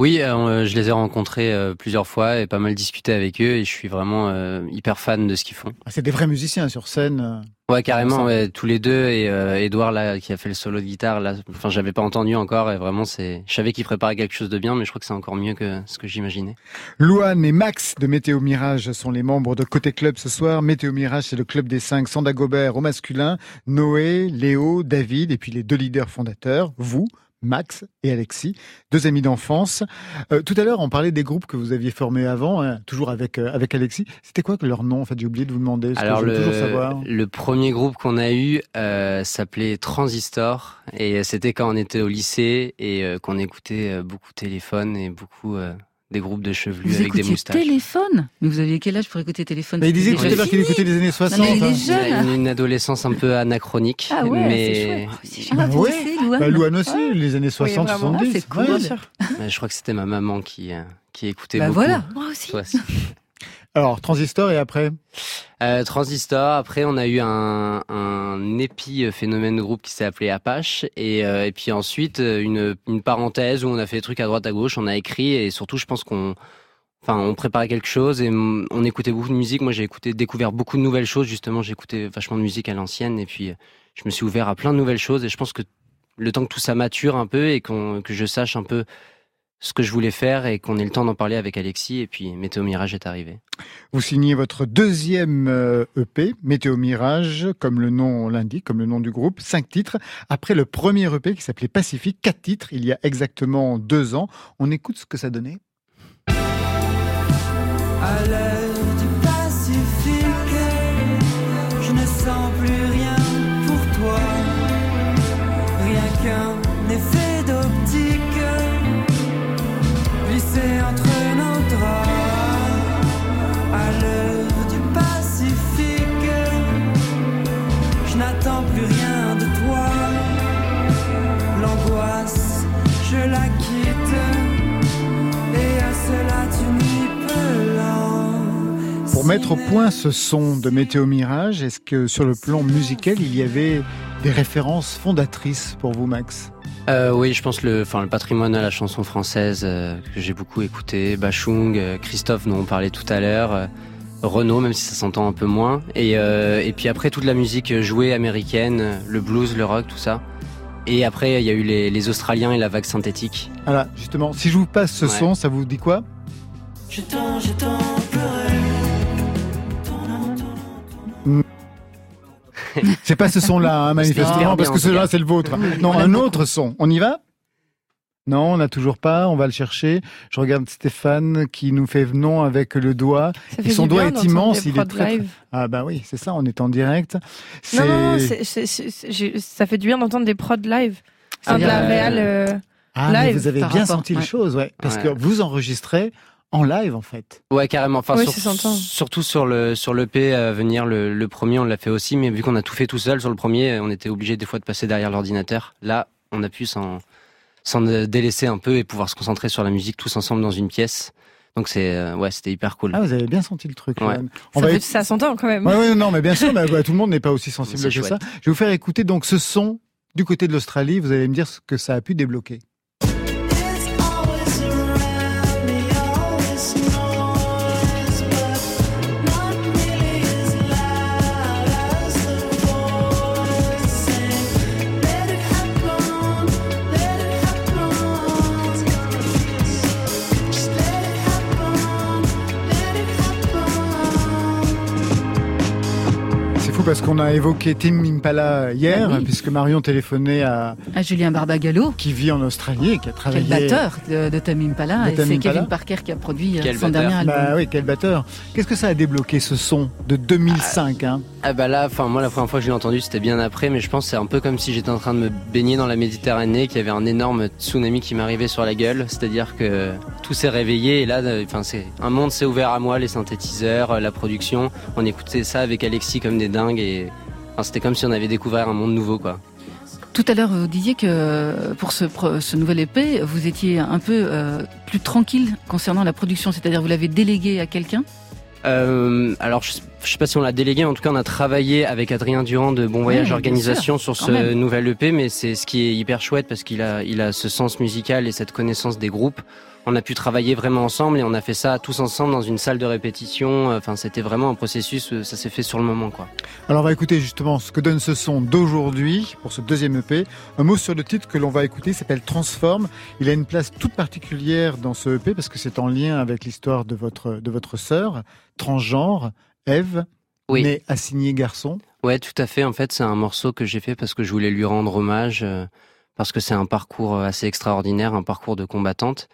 Oui, euh, je les ai rencontrés euh, plusieurs fois et pas mal discuté avec eux et je suis vraiment euh, hyper fan de ce qu'ils font. Ah, C'est des vrais musiciens sur scène. euh. Ouais, carrément, ouais, tous les deux et euh, Edouard là qui a fait le solo de guitare là, enfin j'avais pas entendu encore et vraiment c'est, je savais qu'il préparait quelque chose de bien, mais je crois que c'est encore mieux que ce que j'imaginais. Louane et Max de Météo Mirage sont les membres de Côté Club ce soir. Météo Mirage, c'est le club des cinq. Sanda Gobert au masculin, Noé, Léo, David et puis les deux leaders fondateurs, vous, Max et Alexis, deux amis d'enfance. Euh, tout à l'heure, on parlait des groupes que vous aviez formés avant, hein, toujours avec euh, avec Alexis. C'était quoi que leur nom? En fait, j'ai oublié de vous demander. Alors le, toujours savoir. le premier groupe qu'on a eu euh, s'appelait Transistor et c'était quand on était au lycée et euh, qu'on écoutait euh, beaucoup téléphone et beaucoup euh, des groupes de chevelus Vous avec des écoutiez moustaches. Téléphone Mais vous aviez quel âge pour écouter Téléphone Mais il disait tout C'était à l'heure qu'il écoutait les années 60. mais il est hein. jeune. Une, une adolescence un peu anachronique, Ah ouais, mais c'est chouette. Ah, Bah vous ouais. aussi, Louane Bah, Louane aussi, les années 60, vraiment. 70. Ah, c'est cool. Ouais. Bien sûr. mais je crois que c'était ma maman qui euh, qui écoutait Bah beaucoup. voilà. Moi aussi. Alors, Transistor et après Euh, Transistor. Après, on a eu un, un épi phénomène de groupe qui s'est appelé Apache. Et, euh, puis ensuite, euh, une, parenthèse où on a fait des trucs à droite, à gauche. On a écrit et surtout, je pense qu'on, enfin, on préparait quelque chose et on écoutait beaucoup de musique. Moi, j'ai écouté, découvert beaucoup de nouvelles choses. Justement, écouté vachement de musique à l'ancienne et puis euh, je me suis ouvert à plein de nouvelles choses. Et je pense que le temps que tout ça mature un peu et que je sache un peu ce que je voulais faire et qu'on ait le temps d'en parler avec Alexis. Et puis, Météo Mirage est arrivé. Vous signez votre deuxième euh, EP, Météo Mirage, comme le nom l'indique, comme le nom du groupe, cinq titres. Après le premier EP qui s'appelait Pacifique, quatre titres, il y a exactement deux ans. On écoute ce que ça donnait. À Pour mettre au point ce son de Météo Mirage, est-ce que sur le plan musical, il y avait des références fondatrices pour vous, Max? Euh, oui, je pense le, enfin le patrimoine à la chanson française euh, que j'ai beaucoup écouté, Bachung, euh, Christophe dont on parlait tout à l'heure, euh, Renaud même si ça s'entend un peu moins, et euh, et puis après toute la musique jouée américaine, le blues, le rock, tout ça. Et après il y a eu les, les Australiens et la vague synthétique. Voilà, justement, si je vous passe ce Ouais. son, ça vous dit quoi? Je t'en, je t'en C'est pas ce son-là, hein, manifestement, parce que celui-là, c'est le vôtre. Non, un autre son. On y va? Non, on n'a toujours pas. On va le chercher. Je regarde Stéphane qui nous fait non avec le doigt. Et son doigt bien est immense, il est très, live. Ah bah oui, c'est ça, on est en direct. Non, non, non, C'est- c'est- c'est- c'est- j'ai- ça fait du bien d'entendre des prods live. Un de la réal. euh, Ah, mais live, vous avez bien rapport, senti les choses, ouais. Parce Ouais. que vous enregistrez en live, en fait. Ouais, carrément. Enfin, Oui, sur- ça s'entend. surtout sur le sur l'EP à venir, le, le premier, on l'a fait aussi, mais vu qu'on a tout fait tout seul sur le premier, on était obligé des fois de passer derrière l'ordinateur. Là, on a pu s'en s'en délaisser un peu et pouvoir se concentrer sur la musique tous ensemble dans une pièce. Donc c'est euh, ouais, c'était hyper cool. Ah, vous avez bien senti le truc, Ouais. On ça, va fait- éc- ça s'entend quand même. Ouais, ouais, non, mais bien sûr, mais, ouais, tout le monde n'est pas aussi sensible que ça. chouette. Je vais vous faire écouter donc ce son du côté de l'Australie. Vous allez me dire ce que ça a pu débloquer. Parce qu'on a évoqué Tim Impala hier, Ah oui. puisque Marion téléphonait à À Julien Barbagallo, qui vit en Australie et qui a quel travaillé. batteur de, de Tamim Pala. De Et Tamim c'est Impala. Kevin Parker qui a produit euh, Quel son batteur. dernier album. Bah oui, quel batteur. Qu'est-ce que ça a débloqué ce son de 2005 hein Ah bah là, enfin moi la première fois que je l'ai entendu c'était bien après, mais je pense que c'est un peu comme si j'étais en train de me baigner dans la Méditerranée, qu'il y avait un énorme tsunami qui m'arrivait sur la gueule, c'est-à-dire que tout s'est réveillé et là, euh, enfin c'est un monde s'est ouvert à moi, les synthétiseurs, euh, la production, on écoutait ça avec Alexis comme des dingues et enfin, c'était comme si on avait découvert un monde nouveau quoi. Tout à l'heure, vous disiez que pour ce, nouvel EP, vous étiez un peu euh, plus tranquille concernant la production, c'est-à-dire vous l'avez délégué à quelqu'un? Euh, alors, je, je sais pas si on l'a délégué, mais en tout cas, on a travaillé avec Adrien Durand de Bon Voyage Organisation sur ce nouvel EP, mais c'est ce qui est hyper chouette parce qu'il a, il a ce sens musical et cette connaissance des groupes. On a pu travailler vraiment ensemble et on a fait ça tous ensemble dans une salle de répétition. Enfin, c'était vraiment un processus, euh, ça s'est fait sur le moment, quoi. Alors on va écouter justement ce que donne ce son d'aujourd'hui pour ce deuxième EP. Un mot sur le titre que l'on va écouter s'appelle Transforme. Il a une place toute particulière dans ce EP parce que c'est en lien avec l'histoire de votre, de votre sœur, transgenre, Eve, Oui. née assignée garçon. Ouais, tout à fait. En fait, c'est un morceau que j'ai fait parce que je voulais lui rendre hommage, euh, parce que c'est un parcours euh, assez extraordinaire, un parcours de combattante.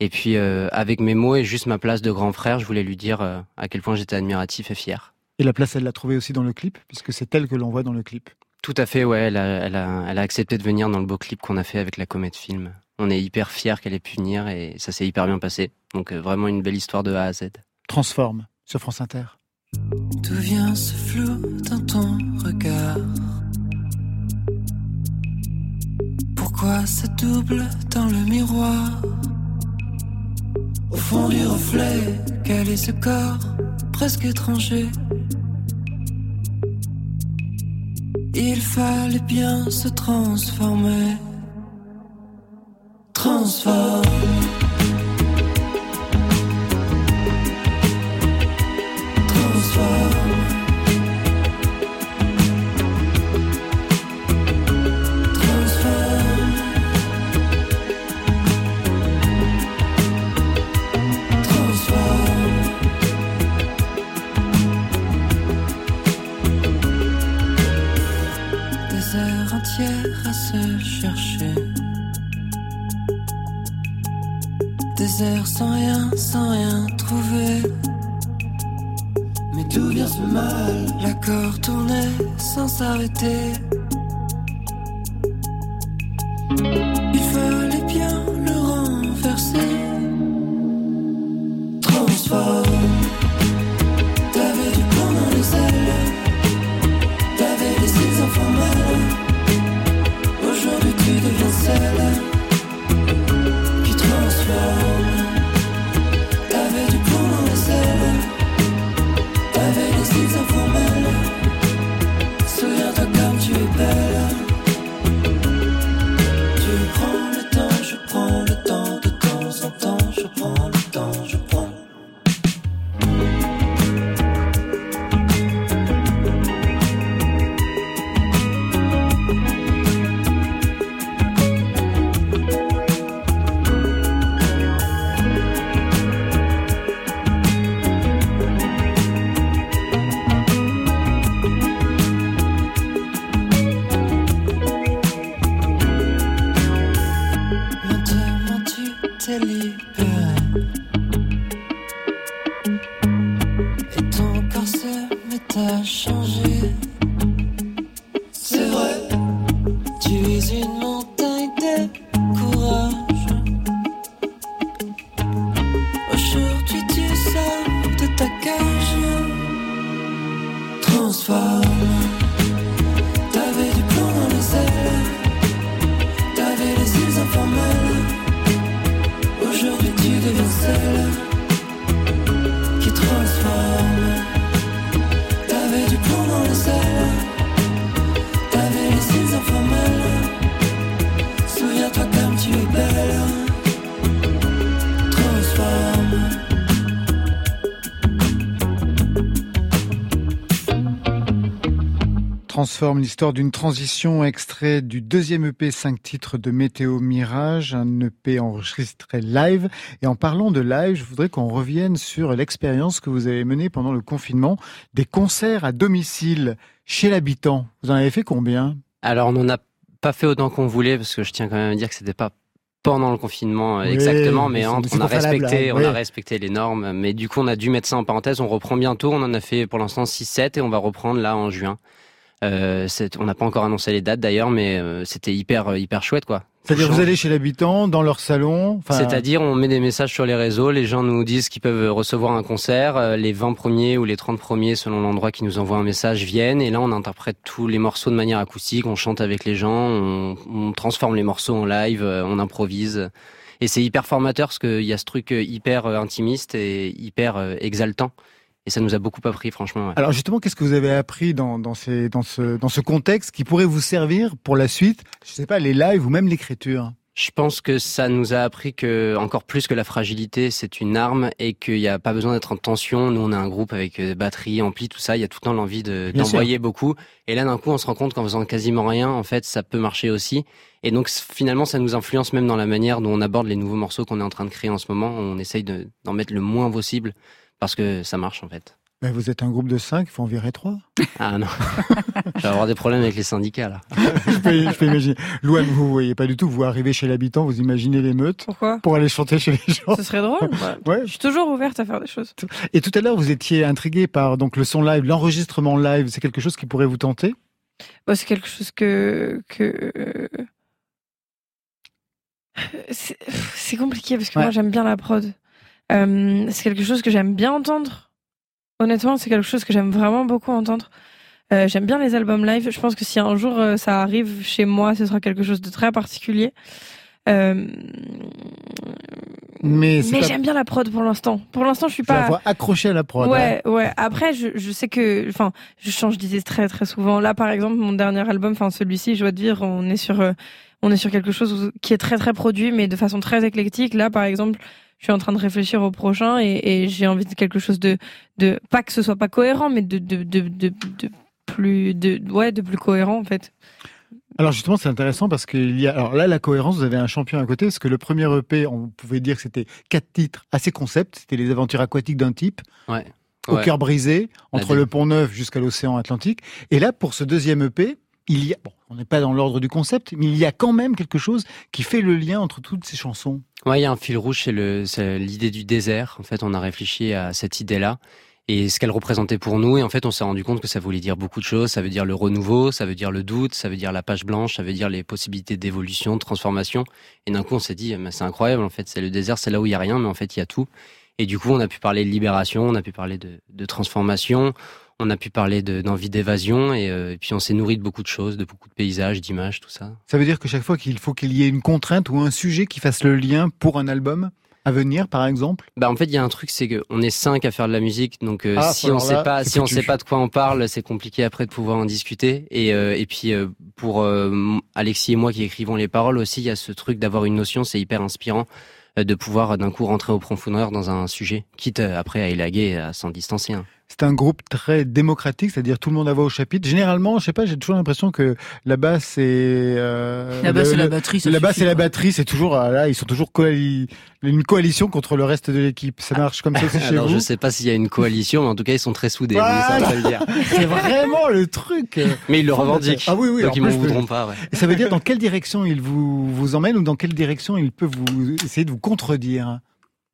Et puis, euh, avec mes mots et juste ma place de grand frère, je voulais lui dire euh, à quel point j'étais admiratif et fier. Et la place, elle l'a trouvée aussi dans le clip, puisque c'est elle que l'on voit dans le clip. Tout à fait, ouais. Elle a, elle a, elle a accepté de venir dans le beau clip qu'on a fait avec la Comète Film. On est hyper fiers qu'elle ait pu venir et ça s'est hyper bien passé. Donc, vraiment une belle histoire de A à Z. Transforme sur France Inter. D'où vient ce flou dans ton regard? Pourquoi ça double dans le miroir? Au fond du reflet, quel est ce corps presque étranger? Il fallait bien se transformer. Transforme Maintenant tu t'es libéré L'histoire d'une transition extrait du deuxième EP 5 titres de Météo Mirage, un EP enregistré live. Et en parlant de live, je voudrais qu'on revienne sur l'expérience que vous avez menée pendant le confinement, des concerts à domicile chez l'habitant. Vous en avez fait combien? Alors, on n'en a pas fait autant qu'on voulait parce que je tiens quand même à dire que c'était pas pendant le confinement euh, Oui, exactement, mais entre, c'est on a respecté, on a respecté les normes. Mais du coup, on a dû mettre ça en parenthèse. On reprend bientôt. On en a fait pour l'instant 6-7 et on va reprendre là en juin. Euh, on n'a pas encore annoncé les dates d'ailleurs, mais euh, c'était hyper euh, hyper chouette quoi. C'est-à-dire vous allez chez l'habitant, dans leur salon. C'est-à-dire, on met des messages sur les réseaux, les gens nous disent qu'ils peuvent recevoir un concert, euh, les 20 premiers ou les 30 premiers, selon l'endroit qui nous envoie un message, viennent, et là, on interprète tous les morceaux de manière acoustique, on chante avec les gens, on, on transforme les morceaux en live, on improvise. Et c'est hyper formateur, parce qu'il y a ce truc hyper intimiste et hyper exaltant. Et ça nous a beaucoup appris, franchement. ouais. Alors justement, qu'est-ce que vous avez appris dans, dans, ces, dans, ce, dans ce contexte qui pourrait vous servir pour la suite Je sais pas, les lives ou même l'écriture? Je pense que ça nous a appris que, encore plus que la fragilité, c'est une arme et qu'il n'y a pas besoin d'être en tension. Nous, on a un groupe avec euh, batterie, ampli, tout ça. Il y a tout le temps l'envie de- d'envoyer beaucoup. Et là, d'un coup, on se rend compte qu'en faisant quasiment rien, en fait, ça peut marcher aussi. Et donc, finalement, ça nous influence même dans la manière dont on aborde les nouveaux morceaux qu'on est en train de créer en ce moment. On essaye de- d'en mettre le moins possible parce que ça marche, en fait. Ben, vous êtes un groupe de cinq, il faut en virer trois. Ah non. Je vais avoir des problèmes avec les syndicats, là. je, peux, je peux imaginer. Louane, vous voyez pas du tout. Vous arrivez chez l'habitant, vous imaginez l'émeute Pourquoi? Pour aller chanter chez les gens. Ce serait drôle. Ouais. Je suis toujours ouverte à faire des choses. Et tout à l'heure, vous étiez intrigué par donc le son live, l'enregistrement live. C'est quelque chose qui pourrait vous tenter? Bah, c'est quelque chose que que c'est c'est compliqué parce que Ouais. moi j'aime bien la prod. Euh, c'est quelque chose que j'aime bien entendre. Honnêtement, c'est quelque chose que j'aime vraiment beaucoup entendre. Euh, j'aime bien les albums live. Je pense que si un jour euh, ça arrive chez moi, ce sera quelque chose de très particulier. Euh, Mais mais pas- j'aime bien la prod pour l'instant. Pour l'instant, je suis Je pas. vois accroché à la prod. hein. Ouais, ouais. Après, je, je sais que, enfin, je change d'idée très très souvent. Là, par exemple, mon dernier album, enfin celui-ci, Joie de vivre, on est sur, on est sur quelque chose qui est très très produit, mais de façon très éclectique. Là, par exemple, je suis en train de réfléchir au prochain et, et j'ai envie de quelque chose de, de, pas que ce soit pas cohérent, mais de, de, de, de, de plus, de, ouais, de plus cohérent en fait. Alors justement, c'est intéressant parce qu'il y a. Alors là, la cohérence, vous avez un champion à côté, parce que le premier EP, on pouvait dire que c'était quatre titres assez concept. C'était les aventures aquatiques d'un type, Ouais. au Ouais. cœur brisé, entre le Pont Neuf jusqu'à l'océan Atlantique. Et là, pour ce deuxième EP, il y a. On n'est pas dans l'ordre du concept, mais il y a quand même quelque chose qui fait le lien entre toutes ces chansons. Ouais, il y a un fil rouge, c'est l'idée du désert. En fait, on a réfléchi à cette idée-là et ce qu'elle représentait pour nous. Et en fait, on s'est rendu compte que ça voulait dire beaucoup de choses. Ça veut dire le renouveau, ça veut dire le doute, ça veut dire la page blanche, ça veut dire les possibilités d'évolution, de transformation. Et d'un coup, on s'est dit, mais c'est incroyable. En fait, c'est le désert, c'est là où il y a rien, mais en fait, il y a tout. Et du coup, on a pu parler de libération, on a pu parler de transformation, on a pu parler de- d'envie d'évasion. Et, euh, et puis, on s'est nourri de beaucoup de choses, de beaucoup de paysages, d'images, tout ça. Ça veut dire que chaque fois qu'il faut qu'il y ait une contrainte ou un sujet qui fasse le lien pour un album à venir, par exemple? Bah en fait il y a un truc c'est que on est cinq à faire de la musique donc euh, Ah, si on sait là, pas c'est si on foutu. sait pas de quoi on parle c'est compliqué après de pouvoir en discuter et euh, et puis euh, pour Alexis et moi qui écrivons les paroles aussi il y a ce truc d'avoir une notion c'est hyper inspirant de pouvoir d'un coup rentrer au profondeur dans un sujet quitte après à élaguer à s'en distancer hein. C'est un groupe très démocratique, c'est-à-dire tout le monde a voix au chapitre. Généralement, je sais pas, j'ai toujours l'impression que la basse et euh, La basse et la batterie, ça la basse et la batterie, c'est toujours ah, là, ils sont toujours coali- une coalition contre le reste de l'équipe. Ça marche comme ça aussi chez alors vous. je sais pas s'il y a une coalition mais en tout cas ils sont très soudés Ah, C'est vraiment le truc. mais ils le revendiquent Ah oui, oui. donc ils m'en plus, voudront pas ouais. Et ça veut dire dans quelle direction ils vous vous emmènent ou dans quelle direction ils peuvent vous essayer de vous contredire.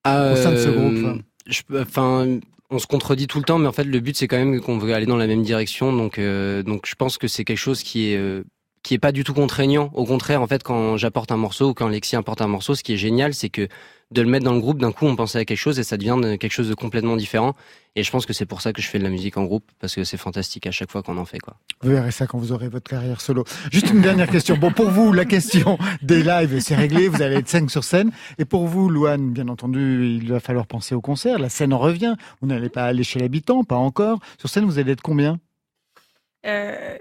Au sein de ce groupe, Euh, hein? je peux- Enfin, on se contredit tout le temps, mais en fait, le but c'est quand même qu'on veut aller dans la même direction. Donc, euh, donc, je pense que c'est quelque chose qui est euh, qui est pas du tout contraignant. Au contraire, en fait, quand j'apporte un morceau ou quand Alexis apporte un morceau, ce qui est génial, c'est que de le mettre dans le groupe, d'un coup, on pensait à quelque chose et ça devient de- quelque chose de complètement différent. Et je pense que c'est pour ça que je fais de la musique en groupe parce que c'est fantastique à chaque fois qu'on en fait, quoi. Vous verrez ça quand vous aurez votre carrière solo. Juste une dernière question. Bon, pour vous, la question des lives, c'est réglé. Vous allez être 5 sur scène. Et pour vous, Louane, bien entendu, il va falloir penser au concert. La scène en revient. Vous n'allez pas aller chez l'habitant, pas encore. Sur scène, vous allez être combien? Euh...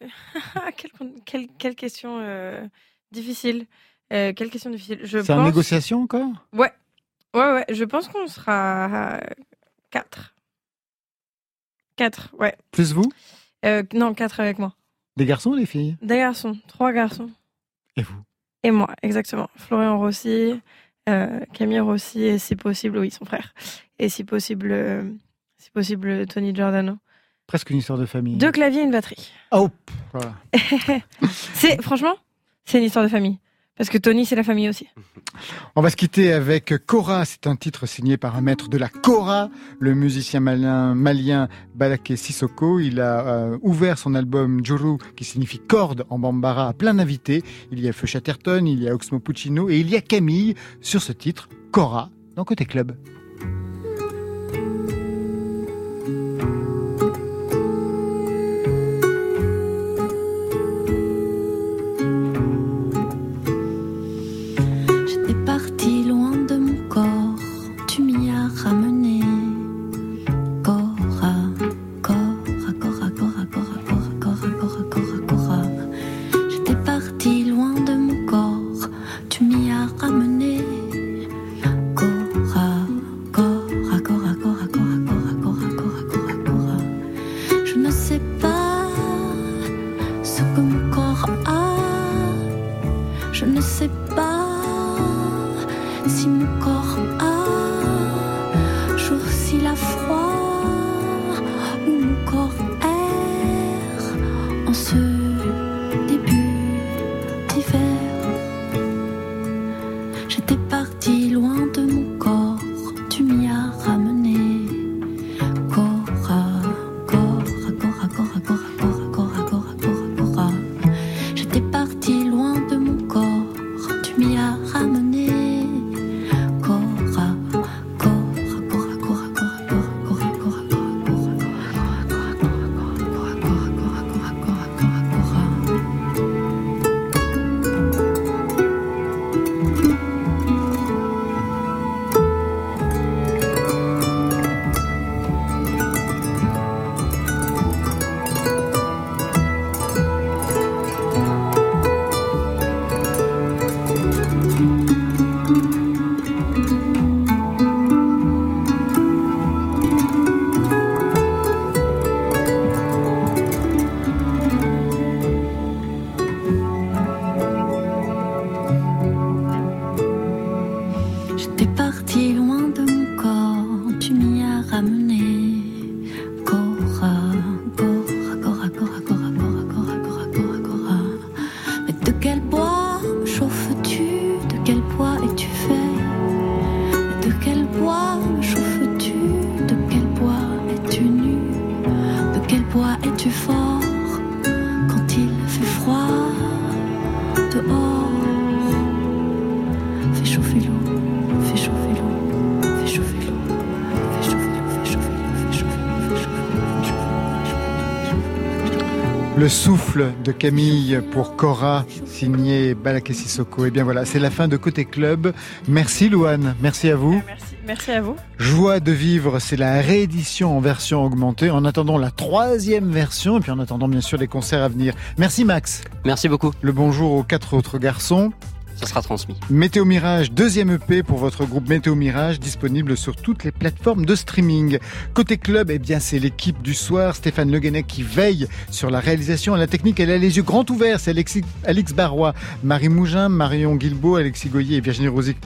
quelle, quelle, quelle question euh, difficile. Euh, quelle question difficile. Je C'est en négociation encore? Ouais. Ouais, ouais. Je pense qu'on sera 4. 4, ouais. Plus vous? Euh, non, 4 avec moi. Des garçons ou des filles? Des garçons. Trois garçons. Et vous? Et moi, exactement. Florian Rossi, euh, Camille Rossi, et si possible, oui, son frère. Et si possible, euh, si possible, Tony Giordano. Presque une histoire de famille. Deux claviers et une batterie. Oh, pff, voilà. C'est, franchement, c'est une histoire de famille. Parce que Tony, c'est la famille aussi. On va se quitter avec Cora. C'est un titre signé par un maître de la Cora, le musicien malien, malien Balaké Sissoko. Il a euh, ouvert son album Juru, qui signifie corde en bambara, à plein d'invités. Il y a Feu Chatterton, il y a Oxmo Puccino et il y a Camille sur ce titre, Cora, dans Côté Club. ramener. Souffle de Camille pour Cora, signé Balaké Sissoko. Et bien voilà, c'est la fin de Côté Club. Merci Louane, merci à vous. Merci, merci à vous. Joie de vivre, c'est la réédition en version augmentée. En attendant la troisième version, et puis en attendant bien sûr les concerts à venir. Merci Max. Merci beaucoup. Le bonjour aux quatre autres garçons. Sera transmis. Météo Mirage, deuxième EP pour votre groupe Météo Mirage, disponible sur toutes les plateformes de streaming. Côté club, eh bien, c'est l'équipe du soir, Stéphane Le Guenec, qui veille sur la réalisation. La technique, elle a les yeux grands ouverts. C'est Alexis, Alix Barrois, Marie Mougin, Marion Guilbeault, Alexis Goyer et Virginie Rosic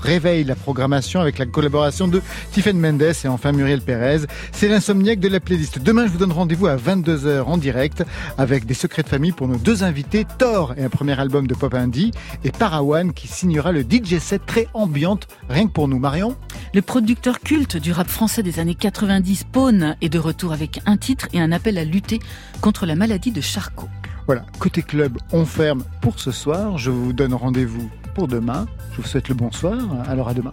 réveille la programmation avec la collaboration de Tiffen Mendes et enfin Muriel Pérez. C'est l'insomniaque de la playlist. Demain, je vous donne rendez-vous à 22h en direct avec des secrets de famille pour nos deux invités, Thor et un premier album de pop indie et Parawan qui signera le DJ set très ambiante, rien que pour nous. Marion Le producteur culte du rap français des années 90, Pone, est de retour avec un titre et un appel à lutter contre la maladie de Charcot. Voilà, côté club, on ferme pour ce soir. Je vous donne rendez-vous pour demain. Je vous souhaite le bonsoir. Alors à demain.